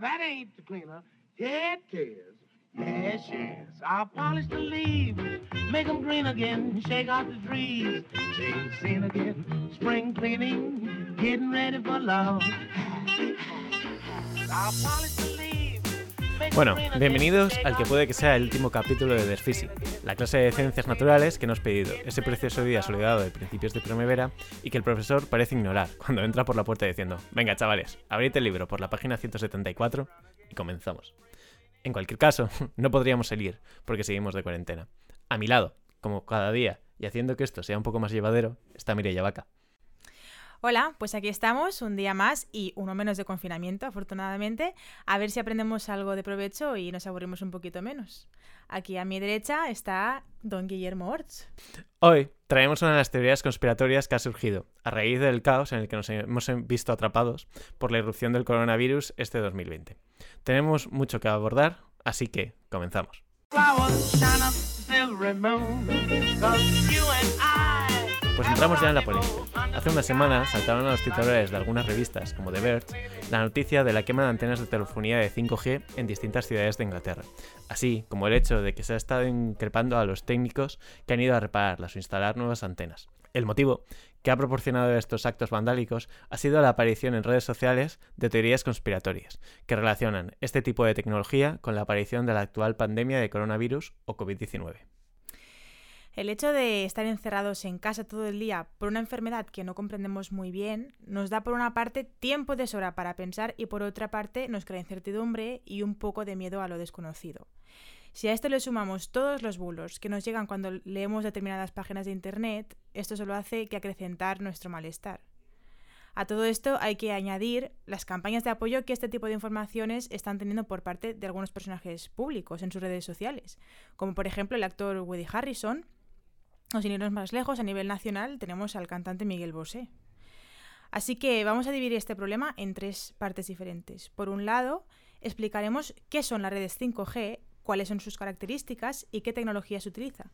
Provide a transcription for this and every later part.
that ain't the cleaner. Yeah, it is. Yes, yes. I'll polish the leaves, make 'em green again, shake out the trees, change scene again, spring cleaning, getting ready for love. I'll polish the Bueno, bienvenidos al que puede que sea el último capítulo de Desfisi, la clase de ciencias naturales que nos ha pedido, ese precioso día soleado de principios de primavera y que el profesor parece ignorar cuando entra por la puerta diciendo, venga chavales, abrid el libro por la página 174 y comenzamos. En cualquier caso, no podríamos salir porque seguimos de cuarentena. A mi lado, como cada día, y haciendo que esto sea un poco más llevadero, está Mireia Vaca. Hola, pues aquí estamos, un día más y uno menos de confinamiento, afortunadamente. A ver si aprendemos algo de provecho y nos aburrimos un poquito menos. Aquí a mi derecha está don Guillermo Orts. Hoy traemos una de las teorías conspiratorias que ha surgido a raíz del caos en el que nos hemos visto atrapados por la irrupción del coronavirus este 2020. Tenemos mucho que abordar, así que comenzamos. Pues entramos ya en la polémica. Hace unas semanas saltaron a los titulares de algunas revistas, como The Verge, la noticia de la quema de antenas de telefonía de 5G en distintas ciudades de Inglaterra, así como el hecho de que se ha estado increpando a los técnicos que han ido a repararlas o instalar nuevas antenas. El motivo que ha proporcionado estos actos vandálicos ha sido la aparición en redes sociales de teorías conspiratorias, que relacionan este tipo de tecnología con la aparición de la actual pandemia de coronavirus o COVID-19. El hecho de estar encerrados en casa todo el día por una enfermedad que no comprendemos muy bien nos da por una parte tiempo de sobra para pensar y por otra parte nos crea incertidumbre y un poco de miedo a lo desconocido. Si a esto le sumamos todos los bulos que nos llegan cuando leemos determinadas páginas de Internet, esto solo hace que acrecentar nuestro malestar. A todo esto hay que añadir las campañas de apoyo que este tipo de informaciones están teniendo por parte de algunos personajes públicos en sus redes sociales, como por ejemplo el actor Woody Harrison, o sin irnos más lejos, a nivel nacional tenemos al cantante Miguel Bosé. Así que vamos a dividir este problema en tres partes diferentes. Por un lado, explicaremos qué son las redes 5G, cuáles son sus características y qué tecnología se utiliza.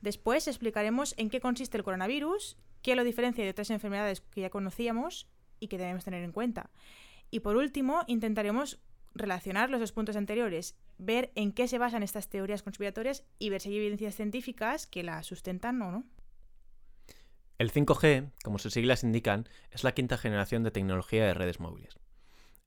Después explicaremos en qué consiste el coronavirus, qué lo diferencia de otras enfermedades que ya conocíamos y que debemos tener en cuenta. Y por último, intentaremos relacionar los dos puntos anteriores, ver en qué se basan estas teorías conspiratorias y ver si hay evidencias científicas que las sustentan o no. El 5G, como sus siglas indican, es la quinta generación de tecnología de redes móviles.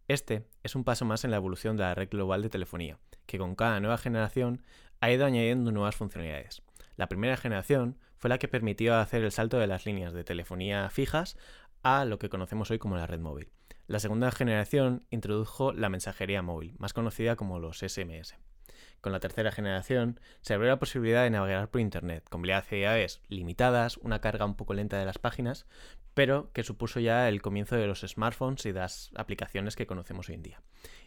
Este es un paso más en la evolución de la red global de telefonía, que con cada nueva generación ha ido añadiendo nuevas funcionalidades. La primera generación fue la que permitió hacer el salto de las líneas de telefonía fijas a lo que conocemos hoy como la red móvil. La segunda generación introdujo la mensajería móvil, más conocida como los SMS. Con la tercera generación se abrió la posibilidad de navegar por Internet, con velocidades limitadas, una carga un poco lenta de las páginas, pero que supuso ya el comienzo de los smartphones y las aplicaciones que conocemos hoy en día.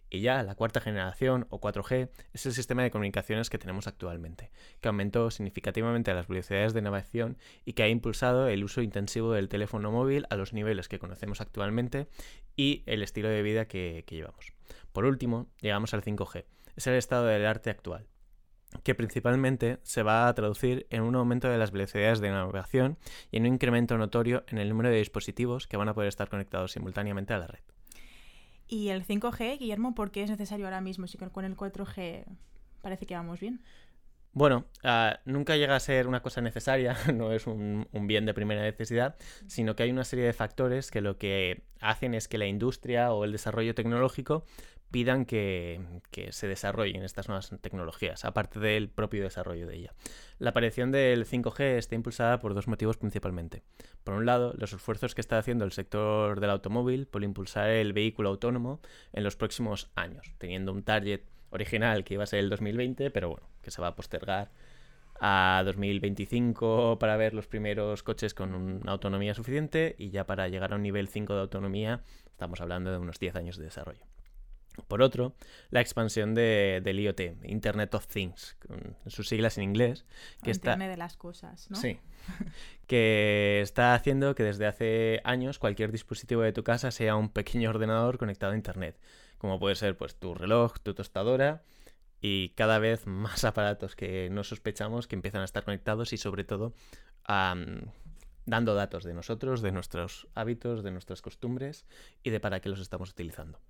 Y ya la cuarta generación, o 4G, es el sistema de comunicaciones que tenemos actualmente, que aumentó significativamente las velocidades de navegación y que ha impulsado el uso intensivo del teléfono móvil a los niveles que conocemos actualmente y el estilo de vida que, que llevamos. Por último, llegamos al 5G, es el estado del arte actual que principalmente se va a traducir en un aumento de las velocidades de navegación y en un incremento notorio en el número de dispositivos que van a poder estar conectados simultáneamente a la red. Y el 5G, Guillermo, ¿por qué es necesario ahora mismo si con el 4G parece que vamos bien? Bueno, uh, nunca llega a ser una cosa necesaria, no es un, un, bien de primera necesidad, sino que hay una serie de factores que lo que hacen es que la industria o el desarrollo tecnológico pidan que, se desarrollen estas nuevas tecnologías, aparte del propio desarrollo de ella. La aparición del 5G está impulsada por dos motivos principalmente. Por un lado, los esfuerzos que está haciendo el sector del automóvil por impulsar el vehículo autónomo en los próximos años, teniendo un target original que iba a ser el 2020, pero bueno, que se va a postergar a 2025 para ver los primeros coches con una autonomía suficiente y ya para llegar a un nivel 5 de autonomía estamos hablando de unos 10 años de desarrollo. Por otro, la expansión de, del IoT, Internet of Things, con sus siglas en inglés. Que Internet está... de las cosas, ¿no? Sí. que está haciendo que desde hace años cualquier dispositivo de tu casa sea un pequeño ordenador conectado a Internet. Como puede ser pues, tu reloj, tu tostadora y cada vez más aparatos que no sospechamos que empiezan a estar conectados y sobre todo um, dando datos de nosotros, de nuestros hábitos, de nuestras costumbres y de para qué los estamos utilizando.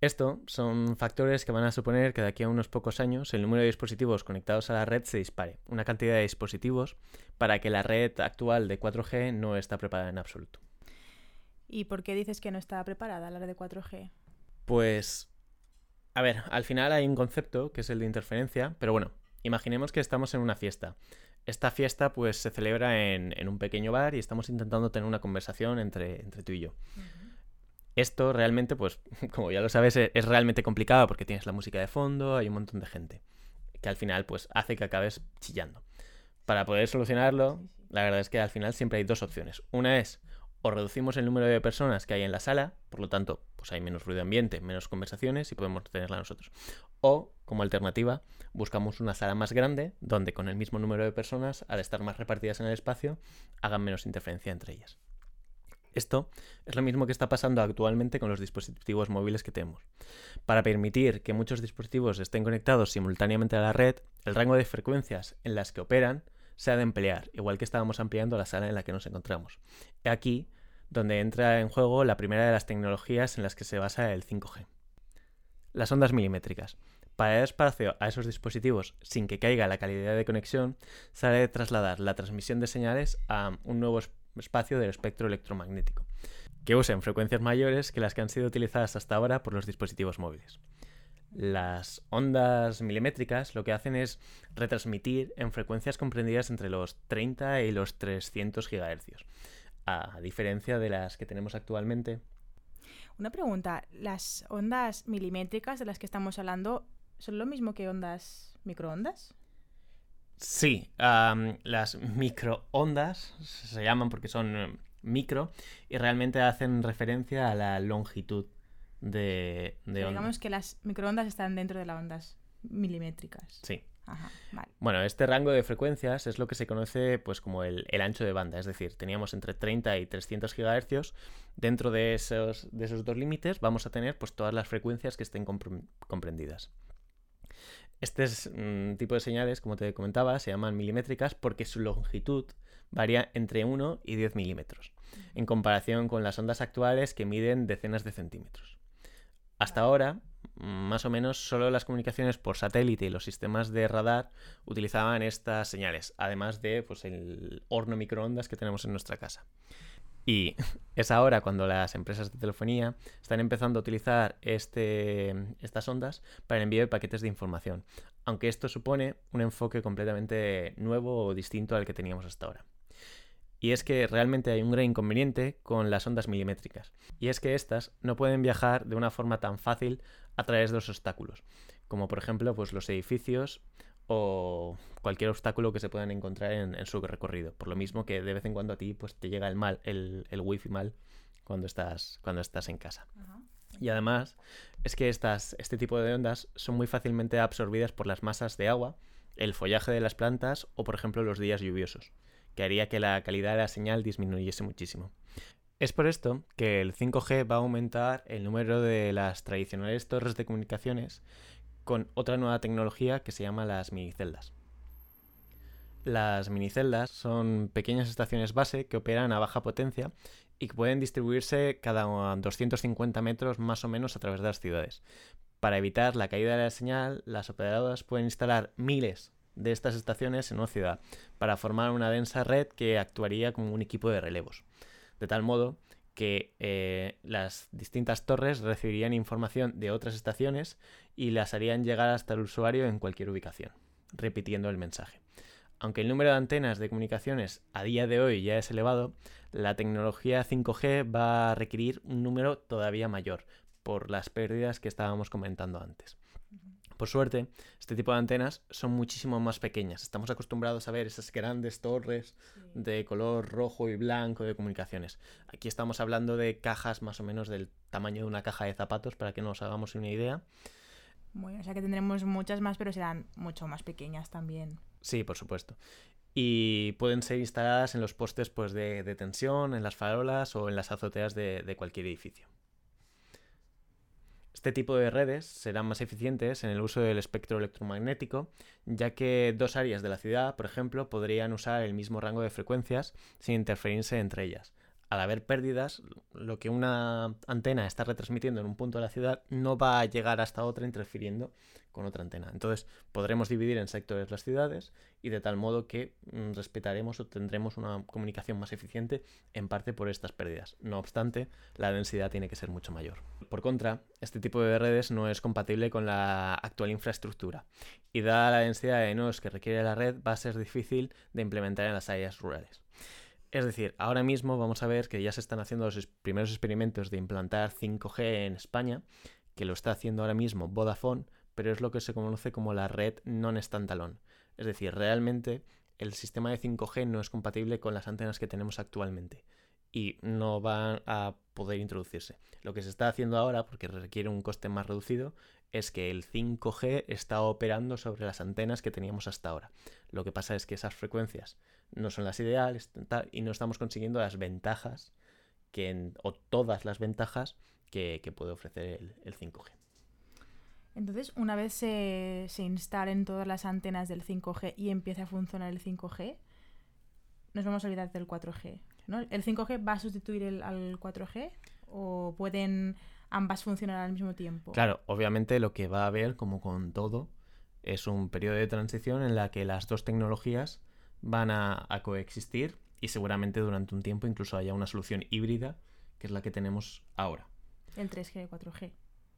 Esto son factores que van a suponer que de aquí a unos pocos años el número de dispositivos conectados a la red se dispare, una cantidad de dispositivos para que la red actual de 4G no está preparada en absoluto. ¿Y por qué dices que no está preparada la red de 4G? Pues, a ver, al final hay un concepto que es el de interferencia, pero bueno, imaginemos que estamos en una fiesta. Esta fiesta pues se celebra en, un pequeño bar y estamos intentando tener una conversación entre, entre tú y yo. Esto realmente, pues, como ya lo sabes, e-, es, realmente complicado porque tienes la música de fondo, hay un montón de gente, que al final, pues, hace que acabes chillando. Para poder solucionarlo, la verdad es que al final siempre hay dos opciones. Una es, o reducimos el número de personas que hay en la sala, por lo tanto, pues hay menos ruido ambiente, menos conversaciones y podemos tenerla nosotros. O, como alternativa, buscamos una sala más grande, donde con el mismo número de personas, al estar más repartidas en el espacio, hagan menos interferencia entre ellas. Esto es lo mismo que está pasando actualmente con los dispositivos móviles que tenemos. Para permitir que muchos dispositivos estén conectados simultáneamente a la red, el rango de frecuencias en las que operan se ha de emplear, igual que estábamos ampliando la sala en la que nos encontramos. Aquí donde entra en juego la primera de las tecnologías en las que se basa el 5G. Las ondas milimétricas. Para dar espacio a esos dispositivos sin que caiga la calidad de conexión, se ha de trasladar la transmisión de señales a un nuevo espacio del espectro electromagnético, que usen frecuencias mayores que las que han sido utilizadas hasta ahora por los dispositivos móviles. Las ondas milimétricas lo que hacen es retransmitir en frecuencias comprendidas entre los 30 y los 300 GHz, a diferencia de las que tenemos actualmente. Una pregunta, ¿las ondas milimétricas de las que estamos hablando son lo mismo que ondas microondas? Sí, las microondas se llaman porque son eh, micro y realmente hacen referencia a la longitud de, de onda. Digamos que las microondas están dentro de las ondas milimétricas. Sí. Ajá, vale. Bueno, este rango de frecuencias es lo que se conoce pues como el, ancho de banda, es decir, teníamos entre 30 y 300 GHz. Dentro de esos, de esos dos límites vamos a tener pues todas las frecuencias que estén comprendidas. Este mm, tipo de señales, como te comentaba, se llaman milimétricas porque su longitud varía entre 1 y 10 milímetros, en comparación con las ondas actuales que miden decenas de centímetros. Hasta ahora, más o menos, solo las comunicaciones por satélite y los sistemas de radar utilizaban estas señales, además de pues, el horno microondas que tenemos en nuestra casa. Y es ahora cuando las empresas de telefonía están empezando a utilizar este, estas ondas para el envío de paquetes de información, aunque esto supone un enfoque completamente nuevo o distinto al que teníamos hasta ahora. Y es que realmente hay un gran inconveniente con las ondas milimétricas, y es que éstas no pueden viajar de una forma tan fácil a través de los obstáculos, como por ejemplo pues, los edificios o cualquier obstáculo que se puedan encontrar en, su recorrido. Por lo mismo que de vez en cuando a ti pues, te llega el mal, el, el wifi mal cuando estás, cuando estás en casa. Y además es que estas, este tipo de ondas son muy fácilmente absorbidas por las masas de agua, el follaje de las plantas o por ejemplo los días lluviosos, que haría que la calidad de la señal disminuyese muchísimo. Es por esto que el 5G va a aumentar el número de las tradicionales torres de comunicaciones con otra nueva tecnología que se llama las miniceldas. Las miniceldas son pequeñas estaciones base que operan a baja potencia y que pueden distribuirse cada 250 metros más o menos a través de las ciudades. Para evitar la caída de la señal, las operadoras pueden instalar miles de estas estaciones en una ciudad para formar una densa red que actuaría como un equipo de relevos. De tal modo que eh, las distintas torres recibirían información de otras estaciones y las harían llegar hasta el usuario en cualquier ubicación, repitiendo el mensaje. Aunque el número de antenas de comunicaciones a día de hoy ya es elevado, la tecnología 5G va a requerir un número todavía mayor por las pérdidas que estábamos comentando antes. Por suerte, este tipo de antenas son muchísimo más pequeñas. Estamos acostumbrados a ver esas grandes torres de color rojo y blanco de comunicaciones. Aquí estamos hablando de cajas más o menos del tamaño de una caja de zapatos, para que nos hagamos una idea. Bueno, o sea que tendremos muchas más, pero serán mucho más pequeñas también. Sí, por supuesto. Y pueden ser instaladas en los postes pues, de, tensión, en las farolas o en las azoteas de cualquier edificio. Este tipo de redes serán más eficientes en el uso del espectro electromagnético, ya que dos áreas de la ciudad, por ejemplo, podrían usar el mismo rango de frecuencias sin interferirse entre ellas. Al haber pérdidas, lo que una antena está retransmitiendo en un punto de la ciudad no va a llegar hasta otra interfiriendo con otra antena. Entonces podremos dividir en sectores las ciudades y de tal modo que mm, respetaremos o tendremos una comunicación más eficiente en parte por estas pérdidas. No obstante, la densidad tiene que ser mucho mayor. Por contra, este tipo de redes no es compatible con la actual infraestructura y dada la densidad de nodos que requiere la red va a ser difícil de implementar en las áreas rurales. Es decir, ahora mismo vamos a ver que ya se están haciendo los primeros experimentos de implantar 5G en España, que lo está haciendo ahora mismo Vodafone, pero es lo que se conoce como la red non-standalone. Es decir, realmente el sistema de 5G no es compatible con las antenas que tenemos actualmente y no van a poder introducirse. Lo que se está haciendo ahora, porque requiere un coste más reducido, es que el 5G está operando sobre las antenas que teníamos hasta ahora. Lo que pasa es que esas frecuencias no son las ideales y no estamos consiguiendo las ventajas que o todas las ventajas que, puede ofrecer el, 5G. Entonces, una vez se, se, instalen todas las antenas del 5G y empiece a funcionar el 5G, nos vamos a olvidar del 4G. ¿no? ¿El 5G va a sustituir el, al 4G o pueden ambas funcionar al mismo tiempo? Claro, obviamente lo que va a haber, como con todo, es un periodo de transición en la que las dos tecnologías van a, coexistir y seguramente durante un tiempo incluso haya una solución híbrida, que es la que tenemos ahora. El 3G y 4G.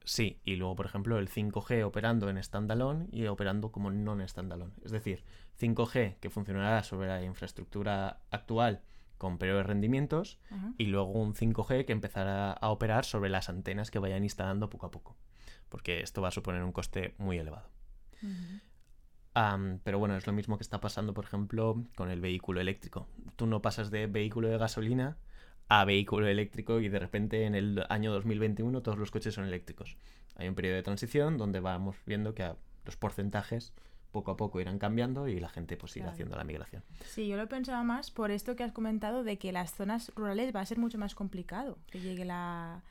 Sí, y luego, por ejemplo, el 5G operando en standalone y operando como non-standalone. Es decir, 5G que funcionará sobre la infraestructura actual con de rendimientos y luego un 5G que empezará a operar sobre las antenas que vayan instalando poco a poco. Porque esto va a suponer un coste muy elevado pero bueno, es lo mismo que está pasando, por ejemplo, con el vehículo eléctrico. Tú no pasas de vehículo de gasolina a vehículo eléctrico y de repente en el año 2021 todos los coches son eléctricos. Hay un periodo de transición donde vamos viendo que los porcentajes poco a poco irán cambiando y la gente pues irá haciendo la migración. Sí, yo lo pensaba más por esto que has comentado de que las zonas rurales va a ser mucho más complicado que llegue la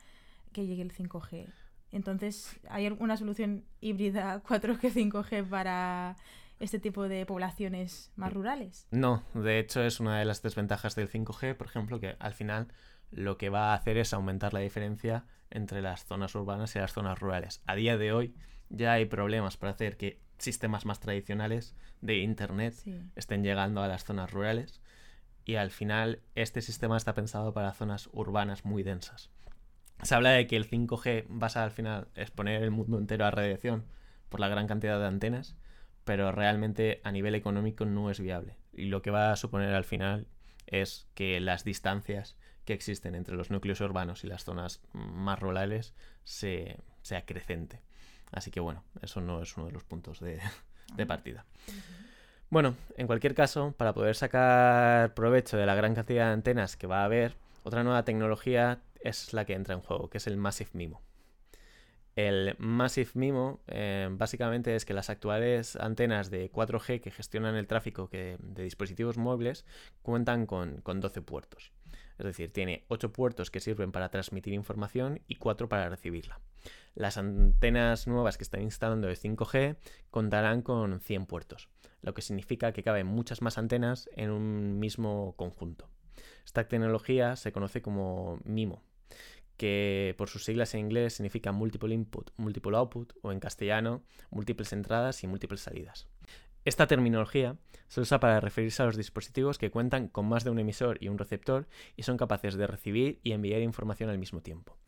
que llegue el 5G. Entonces, ¿hay alguna solución híbrida 4G, 5G para este tipo de poblaciones más rurales? No, de hecho es una de las desventajas del 5G, por ejemplo, que al final lo que va a hacer es aumentar la diferencia entre las zonas urbanas y las zonas rurales. A día de hoy ya hay problemas para hacer que sistemas más tradicionales de Internet estén llegando a las zonas rurales y al final este sistema está pensado para zonas urbanas muy densas. Se habla de que el 5G vas a al final exponer el mundo entero a radiación por la gran cantidad de antenas, pero realmente a nivel económico no es viable. Y lo que va a suponer al final es que las distancias que existen entre los núcleos urbanos y las zonas más rurales se, se acrecente. Así que bueno, eso no es uno de los puntos de, de partida. Bueno, en cualquier caso, para poder sacar provecho de la gran cantidad de antenas que va a haber, otra nueva tecnología es la que entra en juego, que es el Massive MIMO. El Massive MIMO eh, básicamente es que las actuales antenas de 4G que gestionan el tráfico de dispositivos móviles cuentan con, 12 puertos. Es decir, tiene 8 puertos que sirven para transmitir información y 4 para recibirla. Las antenas nuevas que están instalando de 5G contarán con 100 puertos, lo que significa que caben muchas más antenas en un mismo conjunto. Esta tecnología se conoce como MIMO, que por sus siglas en inglés significa Multiple Input, Multiple Output o en castellano múltiples entradas y múltiples salidas. Esta terminología se usa para referirse a los dispositivos que cuentan con más de un emisor y un receptor y son capaces de recibir y enviar información al mismo tiempo.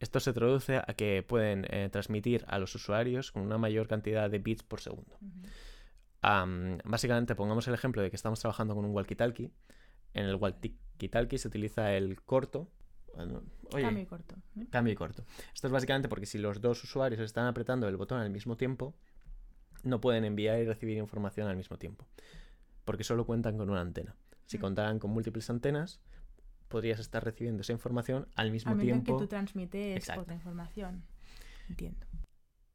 Esto se traduce a que pueden eh, transmitir a los usuarios con una mayor cantidad de bits por segundo. básicamente, pongamos el ejemplo de que estamos trabajando con un walkie-talkie. En el walkie-talkie se utiliza el corto cambio y corto. Cambio y corto. Esto es básicamente porque si los dos usuarios están apretando el botón al mismo tiempo, no pueden enviar y recibir información al mismo tiempo. Porque solo cuentan con una antena. Si mm. contaran con múltiples antenas, podrías estar recibiendo esa información al mismo tiempo. que tú transmites otra información. Entiendo.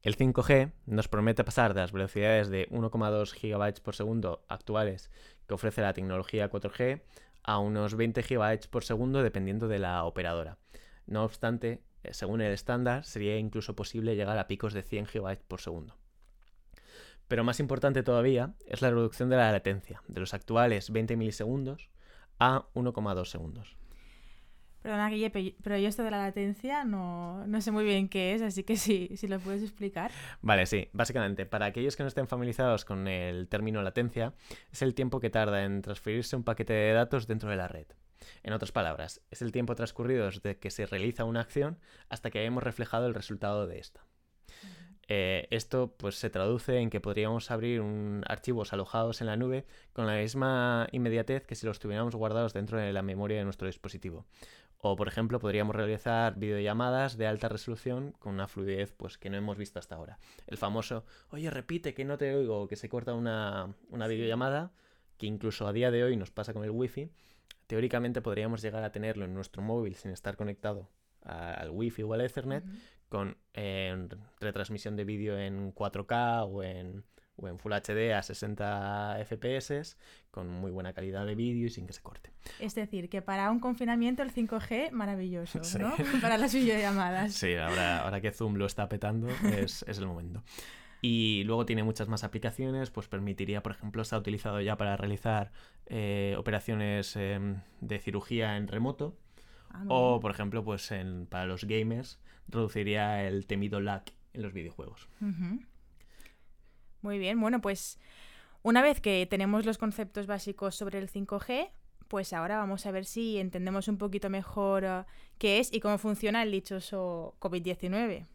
El 5G nos promete pasar de las velocidades de 1,2 GB por segundo actuales que ofrece la tecnología 4G a unos 20 GB por segundo dependiendo de la operadora. No obstante, eh, según el estándar, sería incluso posible llegar a picos de 100 GB por segundo. Pero más importante todavía es la reducción de la latencia, de los actuales 20 milisegundos a 1,2 segundos. Perdona, Guille, pero yo esto de la latencia no, no sé muy bien qué es, así que sí, si lo puedes explicar. Vale, sí. Básicamente, para aquellos que no estén familiarizados con el término latencia, es el tiempo que tarda en transferirse un paquete de datos dentro de la red. En otras palabras, es el tiempo transcurrido desde que se realiza una acción hasta que hayamos reflejado el resultado de esta. Eh, esto pues, se traduce en que podríamos abrir un, archivos alojados en la nube con la misma inmediatez que si los tuviéramos guardados dentro de la memoria de nuestro dispositivo. O, por ejemplo, podríamos realizar videollamadas de alta resolución con una fluidez pues, que no hemos visto hasta ahora. El famoso, oye, repite que no te oigo, que se corta una, una videollamada, que incluso a día de hoy nos pasa con el wifi. Teóricamente podríamos llegar a tenerlo en nuestro móvil sin estar conectado al wifi o al ethernet, con eh, retransmisión de vídeo en 4K o en, o en Full HD a 60 FPS, con muy buena calidad de vídeo y sin que se corte. Es decir, que para un confinamiento el 5G maravilloso, ¿no? para las videollamadas. Sí, ahora, ahora que Zoom lo está petando es, es el momento. Y luego tiene muchas más aplicaciones, pues permitiría, por ejemplo, está utilizado ya para realizar eh, operaciones em, de cirugía en remoto. Ah, o, por ejemplo, pues en, para los gamers reduciría el temido lag en los videojuegos. Muy bien, bueno, pues una vez que tenemos los conceptos básicos sobre el 5G, pues ahora vamos a ver si entendemos un poquito mejor uh, qué es y cómo funciona el dichoso COVID-19.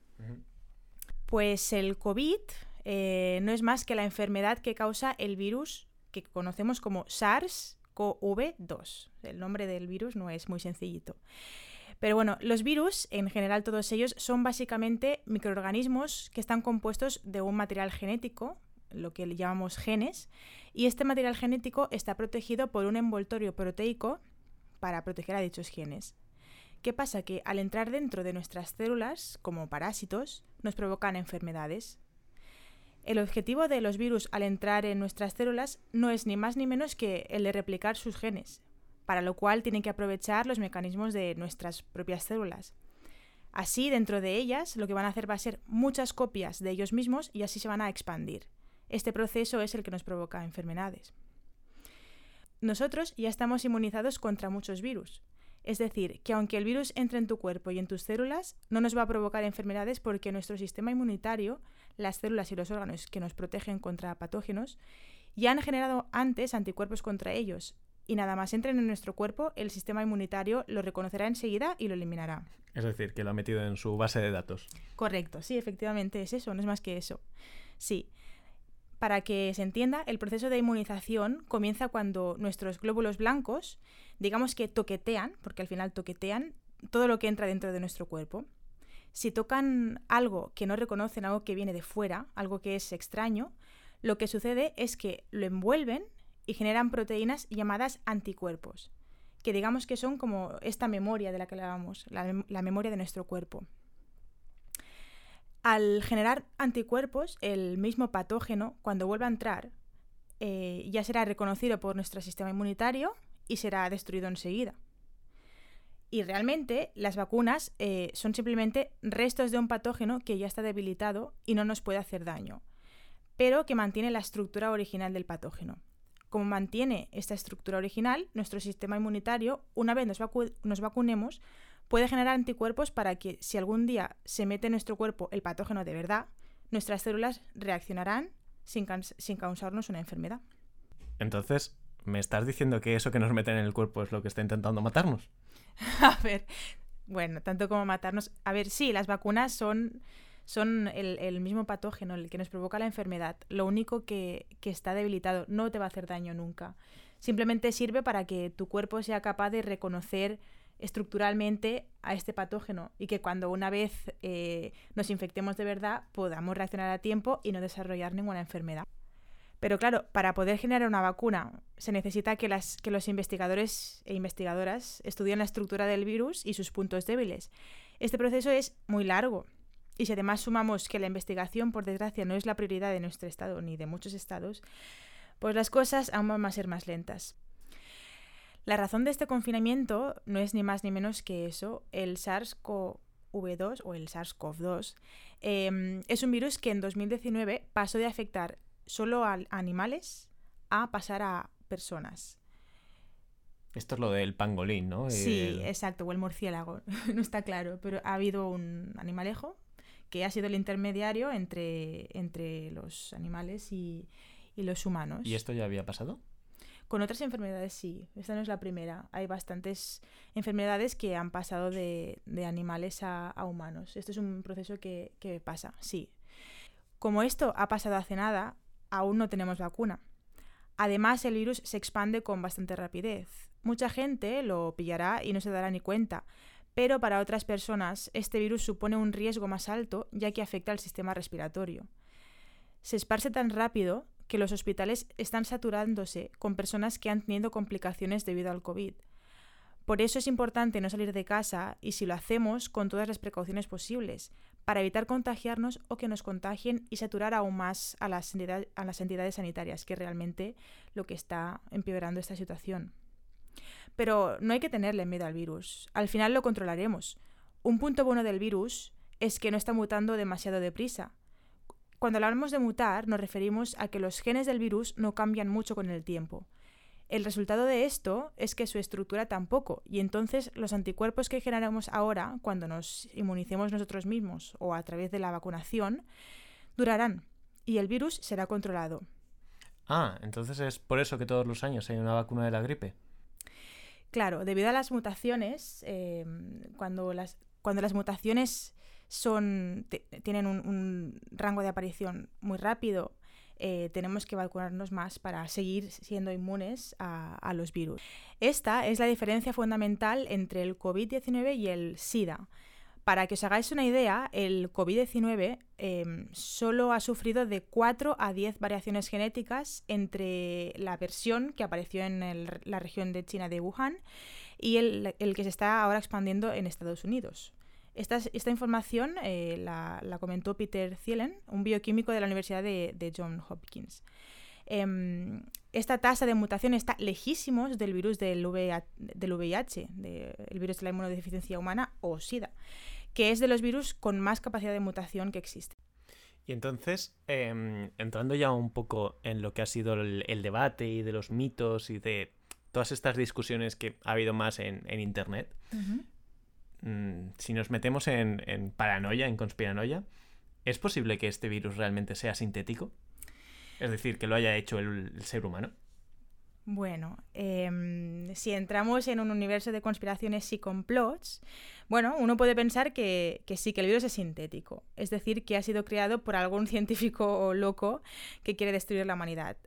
Pues el COVID eh, no es más que la enfermedad que causa el virus que conocemos como SARS-CoV-2. El nombre del virus no es muy sencillito. Pero bueno, los virus, en general todos ellos, son básicamente microorganismos que están compuestos de un material genético, lo que llamamos genes, y este material genético está protegido por un envoltorio proteico para proteger a dichos genes. ¿Qué pasa? Que al entrar dentro de nuestras células, como parásitos, nos provocan enfermedades. El objetivo de los virus al entrar en nuestras células no es ni más ni menos que el de replicar sus genes, para lo cual tienen que aprovechar los mecanismos de nuestras propias células. Así, dentro de ellas, lo que van a hacer va a ser muchas copias de ellos mismos y así se van a expandir. Este proceso es el que nos provoca enfermedades. Nosotros ya estamos inmunizados contra muchos virus. Es decir, que aunque el virus entre en tu cuerpo y en tus células, no nos va a provocar enfermedades porque nuestro sistema inmunitario, las células y los órganos que nos protegen contra patógenos, ya han generado antes anticuerpos contra ellos y nada más entren en nuestro cuerpo, el sistema inmunitario lo reconocerá enseguida y lo eliminará. Es decir, que lo ha metido en su base de datos. Correcto, sí, efectivamente es eso, no es más que eso. Sí. Para que se entienda, el proceso de inmunización comienza cuando nuestros glóbulos blancos, digamos que toquetean, porque al final toquetean todo lo que entra dentro de nuestro cuerpo. Si tocan algo que no reconocen, algo que viene de fuera, algo que es extraño, lo que sucede es que lo envuelven y generan proteínas llamadas anticuerpos, que digamos que son como esta memoria de la que hablábamos, la, memoria de nuestro cuerpo. Al generar anticuerpos, el mismo patógeno, cuando vuelva a entrar, eh, ya será reconocido por nuestro sistema inmunitario y será destruido enseguida. Y realmente las vacunas eh, son simplemente restos de un patógeno que ya está debilitado y no nos puede hacer daño, pero que mantiene la estructura original del patógeno como mantiene esta estructura original, nuestro sistema inmunitario, una vez nos, vacunemos, puede generar anticuerpos para que si algún día se mete en nuestro cuerpo el patógeno de verdad, nuestras células reaccionarán sin, sin causarnos una enfermedad. Entonces, ¿me estás diciendo que eso que nos meten en el cuerpo es lo que está intentando matarnos? a ver, bueno, tanto como matarnos. A ver, sí, las vacunas son son el, mismo patógeno, el que nos provoca la enfermedad. Lo único que, está debilitado no te va a hacer daño nunca. Simplemente sirve para que tu cuerpo sea capaz de reconocer estructuralmente a este patógeno y que cuando una vez eh, nos infectemos de verdad podamos reaccionar a tiempo y no desarrollar ninguna enfermedad. Pero claro, para poder generar una vacuna se necesita que, las, que los investigadores e investigadoras estudien la estructura del virus y sus puntos débiles. Este proceso es muy largo y si además sumamos que la investigación, por desgracia, no es la prioridad de nuestro Estado ni de muchos Estados, pues las cosas aún van a ser más lentas. La razón de este confinamiento no es ni más ni menos que eso, el SARS-CoV-2 o el SARS-CoV-2 em, es un virus que en 2019 pasó de afectar solo a animales a pasar a personas. Esto es lo del pangolín, ¿no? Sí, exacto, o el murciélago, no está claro, pero ha habido un animalejo que ha sido el intermediario entre, entre los animales y, los humanos. ¿Y esto ya había pasado? Con otras enfermedades sí, esta no es la primera. Hay bastantes enfermedades que han pasado de, animales a, humanos. Este es un proceso que, que pasa, sí. Como esto ha pasado hace nada, aún no tenemos vacuna. Además, el virus se expande con bastante rapidez. Mucha gente lo pillará y no se dará ni cuenta, pero para otras personas este virus supone un riesgo más alto ya que afecta al sistema respiratorio. Se esparce tan rápido que los hospitales están saturándose con personas que han tenido complicaciones debido al COVID. Por eso es importante no salir de casa y si lo hacemos con todas las precauciones posibles, para evitar contagiarnos o que nos contagien y saturar aún más a las, a las entidades sanitarias, que realmente lo que está empeorando esta situación. Pero no hay que tenerle miedo al virus. Al final lo controlaremos. Un punto bueno del virus es que no está mutando demasiado deprisa. Cuando hablamos de mutar nos referimos a que los genes del virus no cambian mucho con el tiempo. El resultado de esto es que su estructura tampoco, y entonces los anticuerpos que generamos ahora, cuando nos inmunicemos nosotros mismos o a través de la vacunación, durarán y el virus será controlado. Ah, entonces es por eso que todos los años hay una vacuna de la gripe. Claro, debido a las mutaciones, em, cuando, las, cuando las mutaciones son, tienen un rango de aparición muy rápido, eh, tenemos que vacunarnos más para seguir siendo inmunes a, los virus. Esta es la diferencia fundamental entre el COVID-19 y el SIDA. Para que os hagáis una idea, el COVID-19 em, solo ha sufrido de 4 a 10 variaciones genéticas entre la versión que apareció en la región de China de Wuhan y el, que se está ahora expandiendo en Estados Unidos. Esta, información eh, la, comentó Peter Thielen, un bioquímico de la Universidad de, de John Hopkins. Em, esta tasa de mutación está lejísimos del virus del, VIH, del el virus de la inmunodeficiencia humana o SIDA, que es de los virus con más capacidad de mutación que existe. Y entonces, em, entrando ya un poco en lo que ha sido el, debate y de los mitos y de todas estas discusiones que ha habido más en, Internet, Mm, si nos metemos en, paranoia, en conspiranoia, ¿es posible que este virus realmente sea sintético? Es decir, que lo haya hecho el, ser humano. Bueno, em, si entramos en un universo de conspiraciones y complots, bueno, uno puede pensar que, sí, que el virus es sintético, es decir, que ha sido creado por algún científico loco que quiere destruir la humanidad.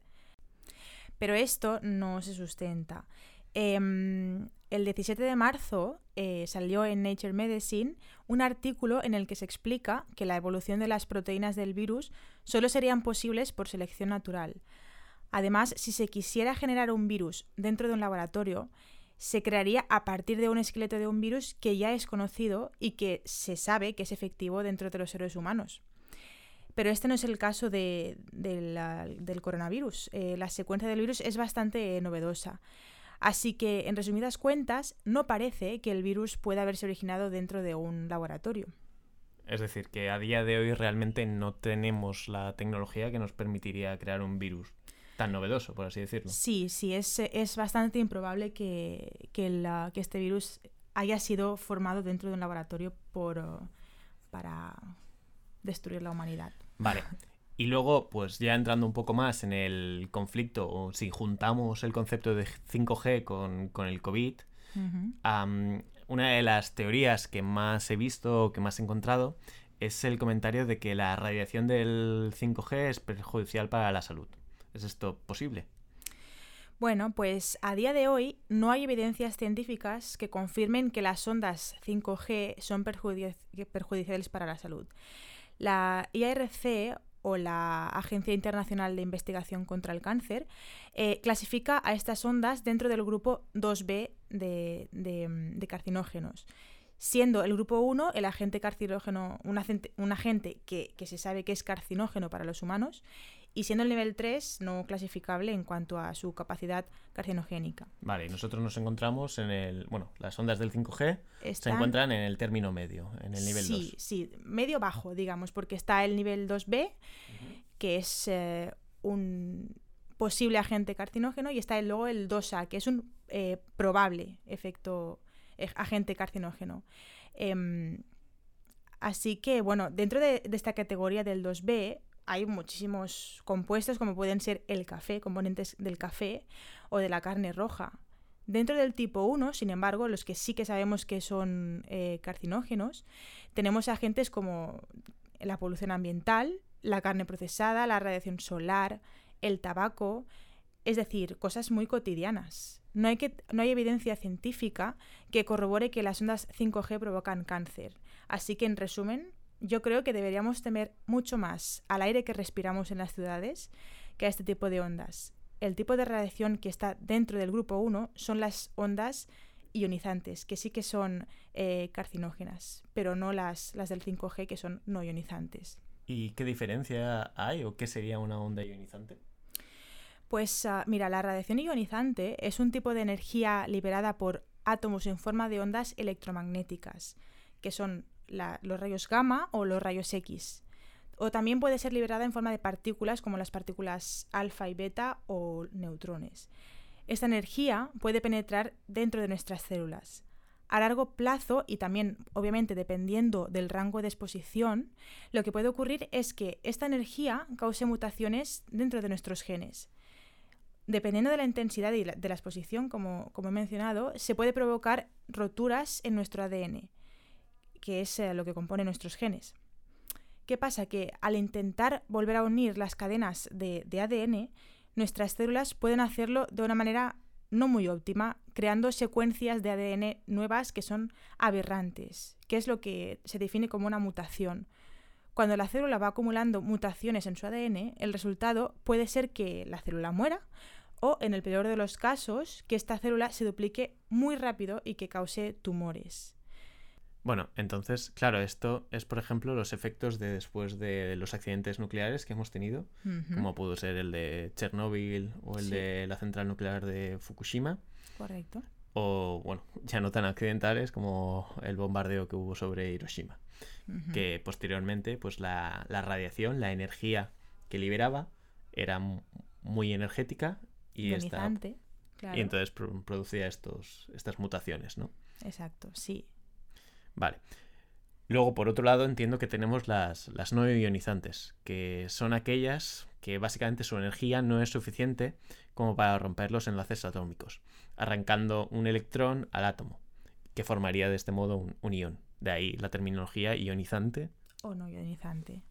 Pero esto no se sustenta. Em, el 17 de marzo eh, salió en Nature Medicine un artículo en el que se explica que la evolución de las proteínas del virus solo serían posibles por selección natural. Además, si se quisiera generar un virus dentro de un laboratorio, se crearía a partir de un esqueleto de un virus que ya es conocido y que se sabe que es efectivo dentro de los seres humanos. Pero este no es el caso del coronavirus. Eh, la secuencia del virus es bastante novedosa. Así que, en resumidas cuentas, no parece que el virus pueda haberse originado dentro de un laboratorio. Es decir, que a día de hoy realmente no tenemos la tecnología que nos permitiría crear un virus tan novedoso, por así decirlo. Sí, sí, es, es bastante improbable que, que, este virus haya sido formado dentro de un laboratorio por, para destruir la humanidad. Vale. Y luego, pues ya entrando un poco más en el conflicto, o si juntamos el concepto de 5G con, el COVID, una de las teorías que más he visto que más he encontrado es el comentario de que la radiación del 5G es perjudicial para la salud. ¿Es esto posible? Bueno, pues a día de hoy no hay evidencias científicas que confirmen que las ondas 5G son perjudiciales para la salud. La IARC o la Agencia Internacional de Investigación contra el Cáncer, eh, clasifica a estas ondas dentro del grupo 2B de, carcinógenos siendo el grupo 1 el agente carcinógeno, un agente, que, se sabe que es carcinógeno para los humanos, y siendo el nivel 3 no clasificable en cuanto a su capacidad carcinogénica. Vale, y nosotros nos encontramos en el, bueno, las ondas del 5G se encuentran en el término medio, en el nivel 2. Sí, sí, medio bajo, digamos, porque está el nivel 2B, que es eh, un posible agente carcinógeno y está luego el 2A, que es un eh, probable efecto eh, agente carcinógeno. Em, así que, bueno, dentro de, de, esta categoría del 2B hay muchísimos compuestos como pueden ser el café, componentes del café o de la carne roja. Dentro del tipo 1, sin embargo, los que sí que sabemos que son eh, carcinógenos, tenemos agentes como la polución ambiental, la carne procesada, la radiación solar, el tabaco, es decir, cosas muy cotidianas. No hay, que, no hay evidencia científica que corrobore que las ondas 5G provocan cáncer. Así que, en resumen, yo creo que deberíamos temer mucho más al aire que respiramos en las ciudades que a este tipo de ondas. El tipo de radiación que está dentro del grupo 1 son las ondas ionizantes, que sí que son eh, carcinógenas, pero no las, las del 5G, que son no ionizantes. ¿Y qué diferencia hay o qué sería una onda ionizante? Pues uh, mira, la radiación ionizante es un tipo de energía liberada por átomos en forma de ondas electromagnéticas, que son los rayos gamma o los rayos X. O también puede ser liberada en forma de partículas como las partículas alfa y beta o neutrones. Esta energía puede penetrar dentro de nuestras células. A largo plazo y también obviamente dependiendo del rango de exposición, lo que puede ocurrir es que esta energía cause mutaciones dentro de nuestros genes. Dependiendo de la intensidad de la, exposición, como, como he mencionado, se puede provocar roturas en nuestro ADN que es eh, lo que compone nuestros genes. ¿Qué pasa? Que al intentar volver a unir las cadenas de, ADN, nuestras células pueden hacerlo de una manera no muy óptima, creando secuencias de ADN nuevas que son aberrantes, que es lo que se define como una mutación. Cuando la célula va acumulando mutaciones en su ADN, el resultado puede ser que la célula muera o, en el peor de los casos, que esta célula se duplique muy rápido y que cause tumores. Bueno, entonces, claro, esto es, por ejemplo, los efectos de después de los accidentes nucleares que hemos tenido, como pudo ser el de Chernóbil o el de la central nuclear de Fukushima. Correcto. O, bueno, ya no tan accidentales como el bombardeo que hubo sobre Hiroshima. Que posteriormente, pues la, radiación, la energía que liberaba, era muy energética y, esta, y entonces producía estos, estas mutaciones, ¿no? Exacto, sí. Vale. Luego, por otro lado, entiendo que tenemos las, no ionizantes, que son aquellas que básicamente su energía no es suficiente como para romper los enlaces atómicos, arrancando un electrón al átomo, que formaría de este modo un, ion. De ahí la terminología ionizante. O no ionizante.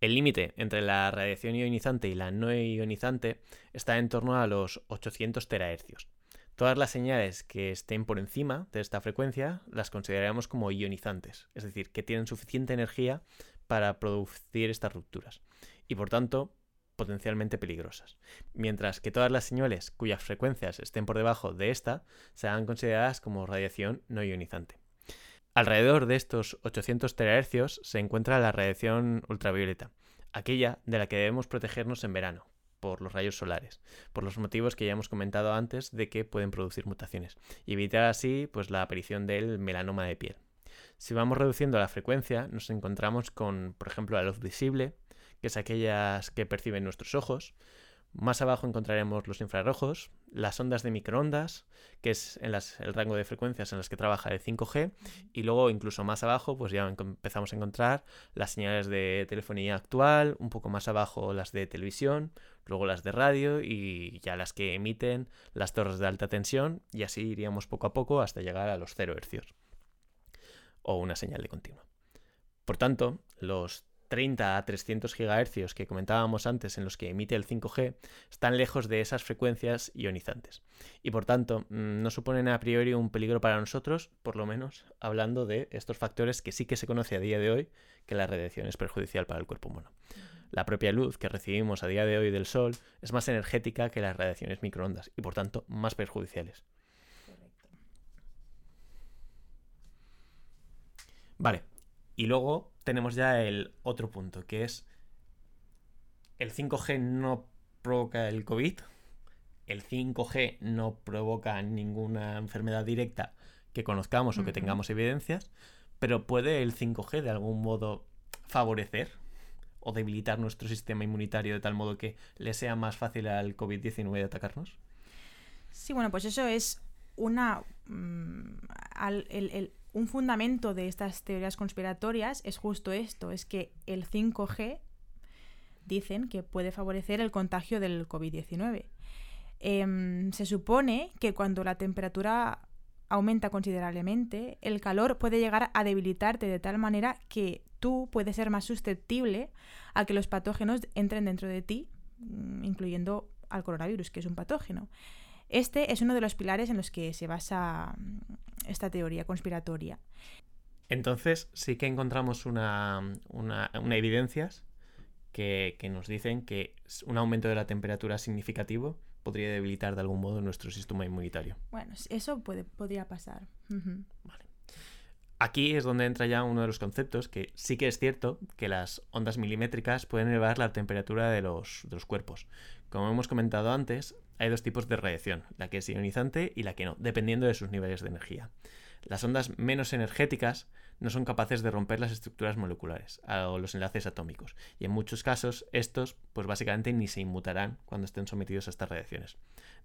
El límite entre la radiación ionizante y la no ionizante está en torno a los 800 terahercios. Todas las señales que estén por encima de esta frecuencia las consideramos como ionizantes, es decir, que tienen suficiente energía para producir estas rupturas y por tanto potencialmente peligrosas. Mientras que todas las señales cuyas frecuencias estén por debajo de esta serán consideradas como radiación no ionizante. Alrededor de estos 800 terahercios se encuentra la radiación ultravioleta, aquella de la que debemos protegernos en verano, por los rayos solares, por los motivos que ya hemos comentado antes de que pueden producir mutaciones, y evitar así pues, la aparición del melanoma de piel. Si vamos reduciendo la frecuencia, nos encontramos con, por ejemplo, la luz visible, que es aquellas que perciben nuestros ojos, más abajo encontraremos los infrarrojos, las ondas de microondas, que es el rango de frecuencias en las que trabaja el 5G, y luego incluso más abajo, pues ya empezamos a encontrar las señales de telefonía actual, un poco más abajo las de televisión, luego las de radio y ya las que emiten las torres de alta tensión, y así iríamos poco a poco hasta llegar a los 0 hercios, o una señal de continua. Por tanto, los 30 a 300 GHz que comentábamos antes en los que emite el 5G están lejos de esas frecuencias ionizantes y por tanto mm, no suponen a priori un peligro para nosotros, por lo menos hablando de estos factores que sí que se conoce a día de hoy que la radiación es perjudicial para el cuerpo humano. La propia luz que recibimos a día de hoy del Sol es más energética que las radiaciones microondas y por tanto más perjudiciales. Vale, y luego tenemos ya el otro punto, que es el 5G no provoca el COVID, el 5G no provoca ninguna enfermedad directa que conozcamos o que tengamos evidencias, pero ¿puede el 5G de algún modo favorecer o debilitar nuestro sistema inmunitario de tal modo que le sea más fácil al COVID-19 atacarnos? Sí, bueno, pues eso es una... Mm, un fundamento de estas teorías conspiratorias es justo esto, es que el 5G dicen que puede favorecer el contagio del COVID-19. Em, se supone que cuando la temperatura aumenta considerablemente, el calor puede llegar a debilitarte de tal manera que tú puedes ser más susceptible a que los patógenos entren dentro de ti, mm, incluyendo al coronavirus, que es un patógeno. Este es uno de los pilares en los que se basa mm, esta teoría conspiratoria. Entonces sí que encontramos una, una, evidencias que, que, nos dicen que un aumento de la temperatura significativo podría debilitar de algún modo nuestro sistema inmunitario. Bueno, eso puede, podría pasar. Vale. Aquí es donde entra ya uno de los conceptos que sí que es cierto que las ondas milimétricas pueden elevar la temperatura de los, de los cuerpos. Como hemos comentado antes, hay dos tipos de radiación, la que es ionizante y la que no, dependiendo de sus niveles de energía. Las ondas menos energéticas no son capaces de romper las estructuras moleculares o los enlaces atómicos, y en muchos casos estos pues básicamente ni se inmutarán cuando estén sometidos a estas radiaciones.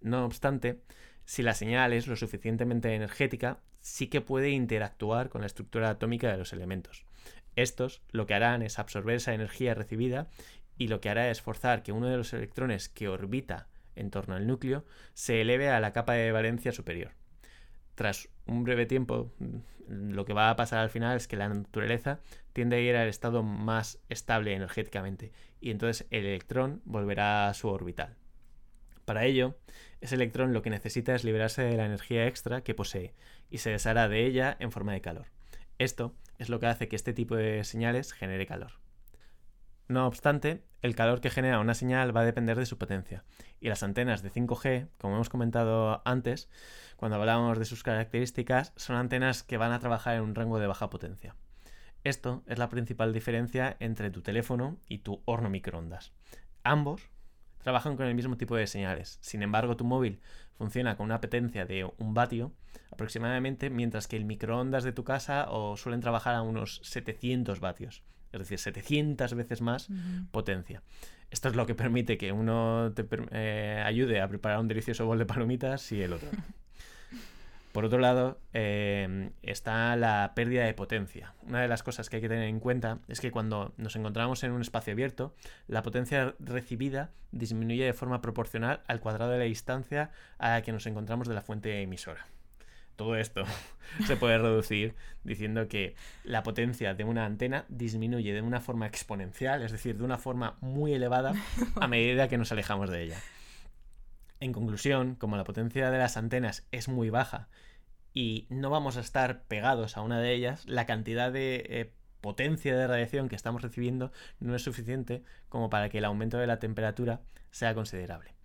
No obstante, si la señal es lo suficientemente energética, sí que puede interactuar con la estructura atómica de los elementos. Estos lo que harán es absorber esa energía recibida y lo que hará es forzar que uno de los electrones que orbita en torno al núcleo se eleve a la capa de valencia superior tras un breve tiempo, mm, lo que va a pasar al final es que la naturaleza tiende a ir al estado más estable energéticamente y entonces el electrón volverá a su orbital. Para ello, ese electrón lo que necesita es liberarse de la energía extra que posee y se deshará de ella en forma de calor. Esto es lo que hace que este tipo de señales genere calor. No obstante, el calor que genera una señal va a depender de su potencia, y las antenas de 5G, como hemos comentado antes, cuando hablábamos de sus características, son antenas que van a trabajar en un rango de baja potencia. Esto es la principal diferencia entre tu teléfono y tu horno microondas. Ambos trabajan con el mismo tipo de señales. Sin embargo, tu móvil funciona con una potencia de un vatio aproximadamente, mientras que el microondas de tu casa o suelen trabajar a unos 700 vatios es decir, 700 veces más potencia. Esto es lo que permite que uno te eh, ayude a preparar un delicioso bol de palomitas y el otro. Por otro lado, em, está la pérdida de potencia. Una de las cosas que hay que tener en cuenta es que cuando nos encontramos en un espacio abierto, la potencia recibida disminuye de forma proporcional al cuadrado de la distancia a la que nos encontramos de la fuente emisora todo esto se puede reducir diciendo que la potencia de una antena disminuye de una forma exponencial, es decir, de una forma muy elevada a medida que nos alejamos de ella. En conclusión, como la potencia de las antenas es muy baja y no vamos a estar pegados a una de ellas, la cantidad de eh, potencia de radiación que estamos recibiendo no es suficiente como para que el aumento de la temperatura sea considerable.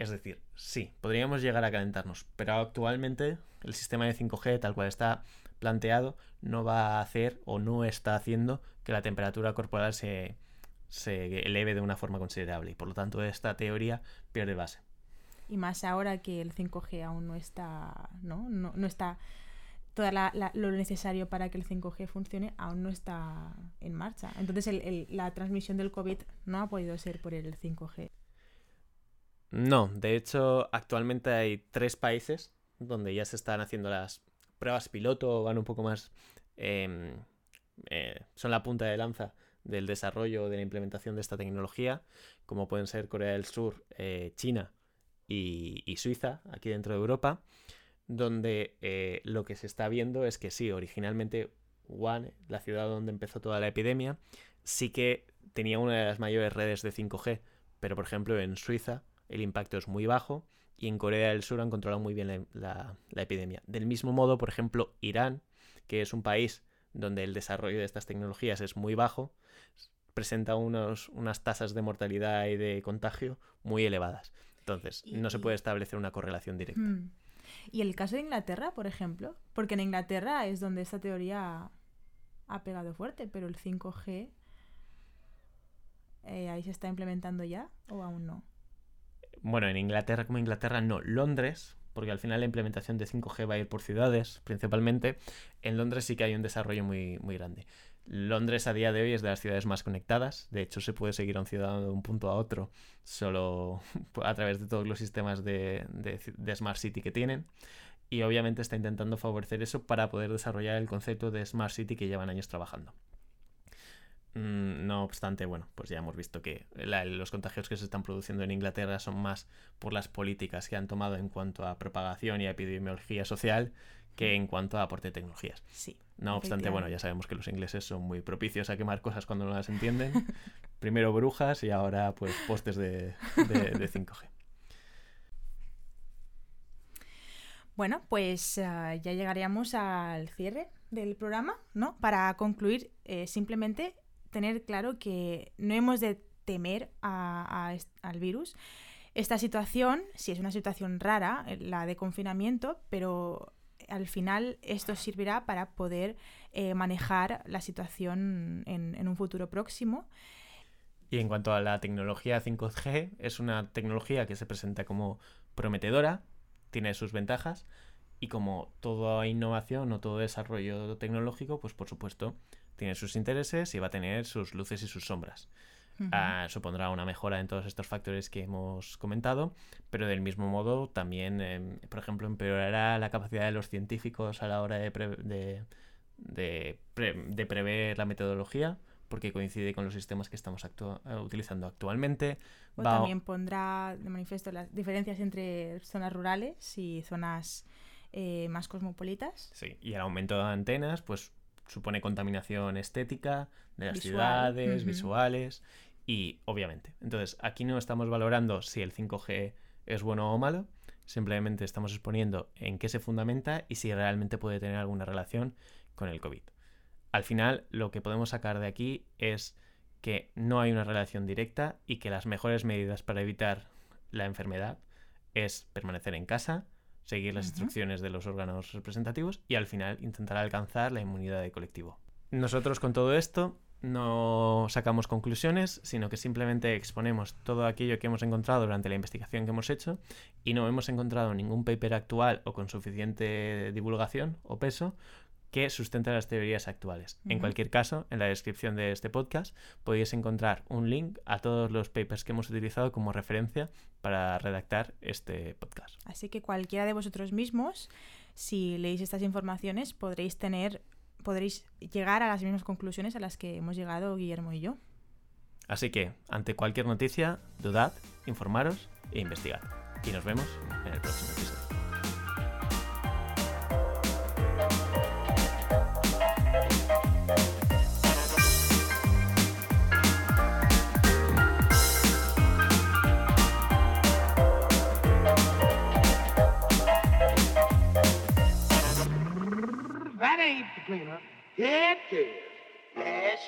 Es decir, sí, podríamos llegar a calentarnos, pero actualmente el sistema de 5G tal cual está planteado no va a hacer o no está haciendo que la temperatura corporal se, eleve de una forma considerable y por lo tanto esta teoría pierde base. Y más ahora que el 5G aún no está, ¿no? No, está todo lo necesario para que el 5G funcione aún no está en marcha. Entonces la transmisión del COVID no ha podido ser por el 5G. No, de hecho, actualmente hay tres países donde ya se están haciendo las pruebas piloto, van un poco más. Em, eh, son la punta de lanza del desarrollo de la implementación de esta tecnología, como pueden ser Corea del Sur, eh, China y, Suiza, aquí dentro de Europa, donde eh, lo que se está viendo es que sí, originalmente Wuhan, la ciudad donde empezó toda la epidemia, sí que tenía una de las mayores redes de 5G, pero por ejemplo en Suiza el impacto es muy bajo y en Corea del Sur han controlado muy bien la, epidemia. Del mismo modo, por ejemplo, Irán, que es un país donde el desarrollo de estas tecnologías es muy bajo, presenta unos, unas tasas de mortalidad y de contagio muy elevadas. Entonces, no se puede establecer una correlación directa. Hmm. ¿Y el caso de Inglaterra, por ejemplo? Porque en Inglaterra es donde esta teoría ha pegado fuerte, pero el 5G eh, ahí se está implementando ya o aún no? Bueno, en Inglaterra como Inglaterra no, Londres, porque al final la implementación de 5G va a ir por ciudades principalmente, en Londres sí que hay un desarrollo muy, muy grande. Londres a día de hoy es de las ciudades más conectadas. De hecho, se puede seguir a un ciudadano de un punto a otro solo a través de todos los sistemas de, de, Smart City que tienen. Y obviamente está intentando favorecer eso para poder desarrollar el concepto de Smart City que llevan años trabajando. Mm, no obstante, bueno, pues ya hemos visto que los contagios que se están produciendo en Inglaterra son más por las políticas que han tomado en cuanto a propagación y epidemiología social que en cuanto a aporte de tecnologías. Sí. No obstante, bueno, ya sabemos que los ingleses son muy propicios a quemar cosas cuando no las entienden. Primero brujas y ahora pues postes de, 5G. Bueno, pues ah, ya llegaríamos al cierre del programa, ¿no? Para concluir, eh, simplemente tener claro que no hemos de temer al virus. Esta situación, si es una situación rara, eh, la de confinamiento, pero al final esto servirá para poder eh, manejar la situación en, un futuro próximo. Y en cuanto a la tecnología 5G, es una tecnología que se presenta como prometedora, tiene sus ventajas, y como toda innovación o todo desarrollo tecnológico, pues por supuesto tiene sus intereses y va a tener sus luces y sus sombras. Ah, supondrá una mejora en todos estos factores que hemos comentado, pero del mismo modo también, em, por ejemplo, empeorará la capacidad de los científicos a la hora de, de, prever la metodología, porque coincide con los sistemas que estamos eh, utilizando actualmente. O también pondrá de manifiesto las diferencias entre zonas rurales y zonas eh, más cosmopolitas. Sí, y el aumento de antenas, pues supone contaminación estética de las ciudades, visuales y obviamente. Entonces, aquí no estamos valorando si el 5G es bueno o malo, simplemente estamos exponiendo en qué se fundamenta y si realmente puede tener alguna relación con el COVID. Al final, lo que podemos sacar de aquí es que no hay una relación directa y que las mejores medidas para evitar la enfermedad es permanecer en casa, seguir las instrucciones de los órganos representativos y al final intentar alcanzar la inmunidad de colectivo. Nosotros con todo esto no sacamos conclusiones, sino que simplemente exponemos todo aquello que hemos encontrado durante la investigación que hemos hecho y no hemos encontrado ningún paper actual o con suficiente divulgación o peso que sustenta las teorías actuales. En cualquier caso, en la descripción de este podcast podéis encontrar un link a todos los papers que hemos utilizado como referencia para redactar este podcast. Así que cualquiera de vosotros mismos, si leéis estas informaciones, podréis tener podréis llegar a las mismas conclusiones a las que hemos llegado Guillermo y yo. Así que, ante cualquier noticia, dudad, informaros e investigad. Y nos vemos en el próximo episodio. cleaner. Yeah, cares. Yes.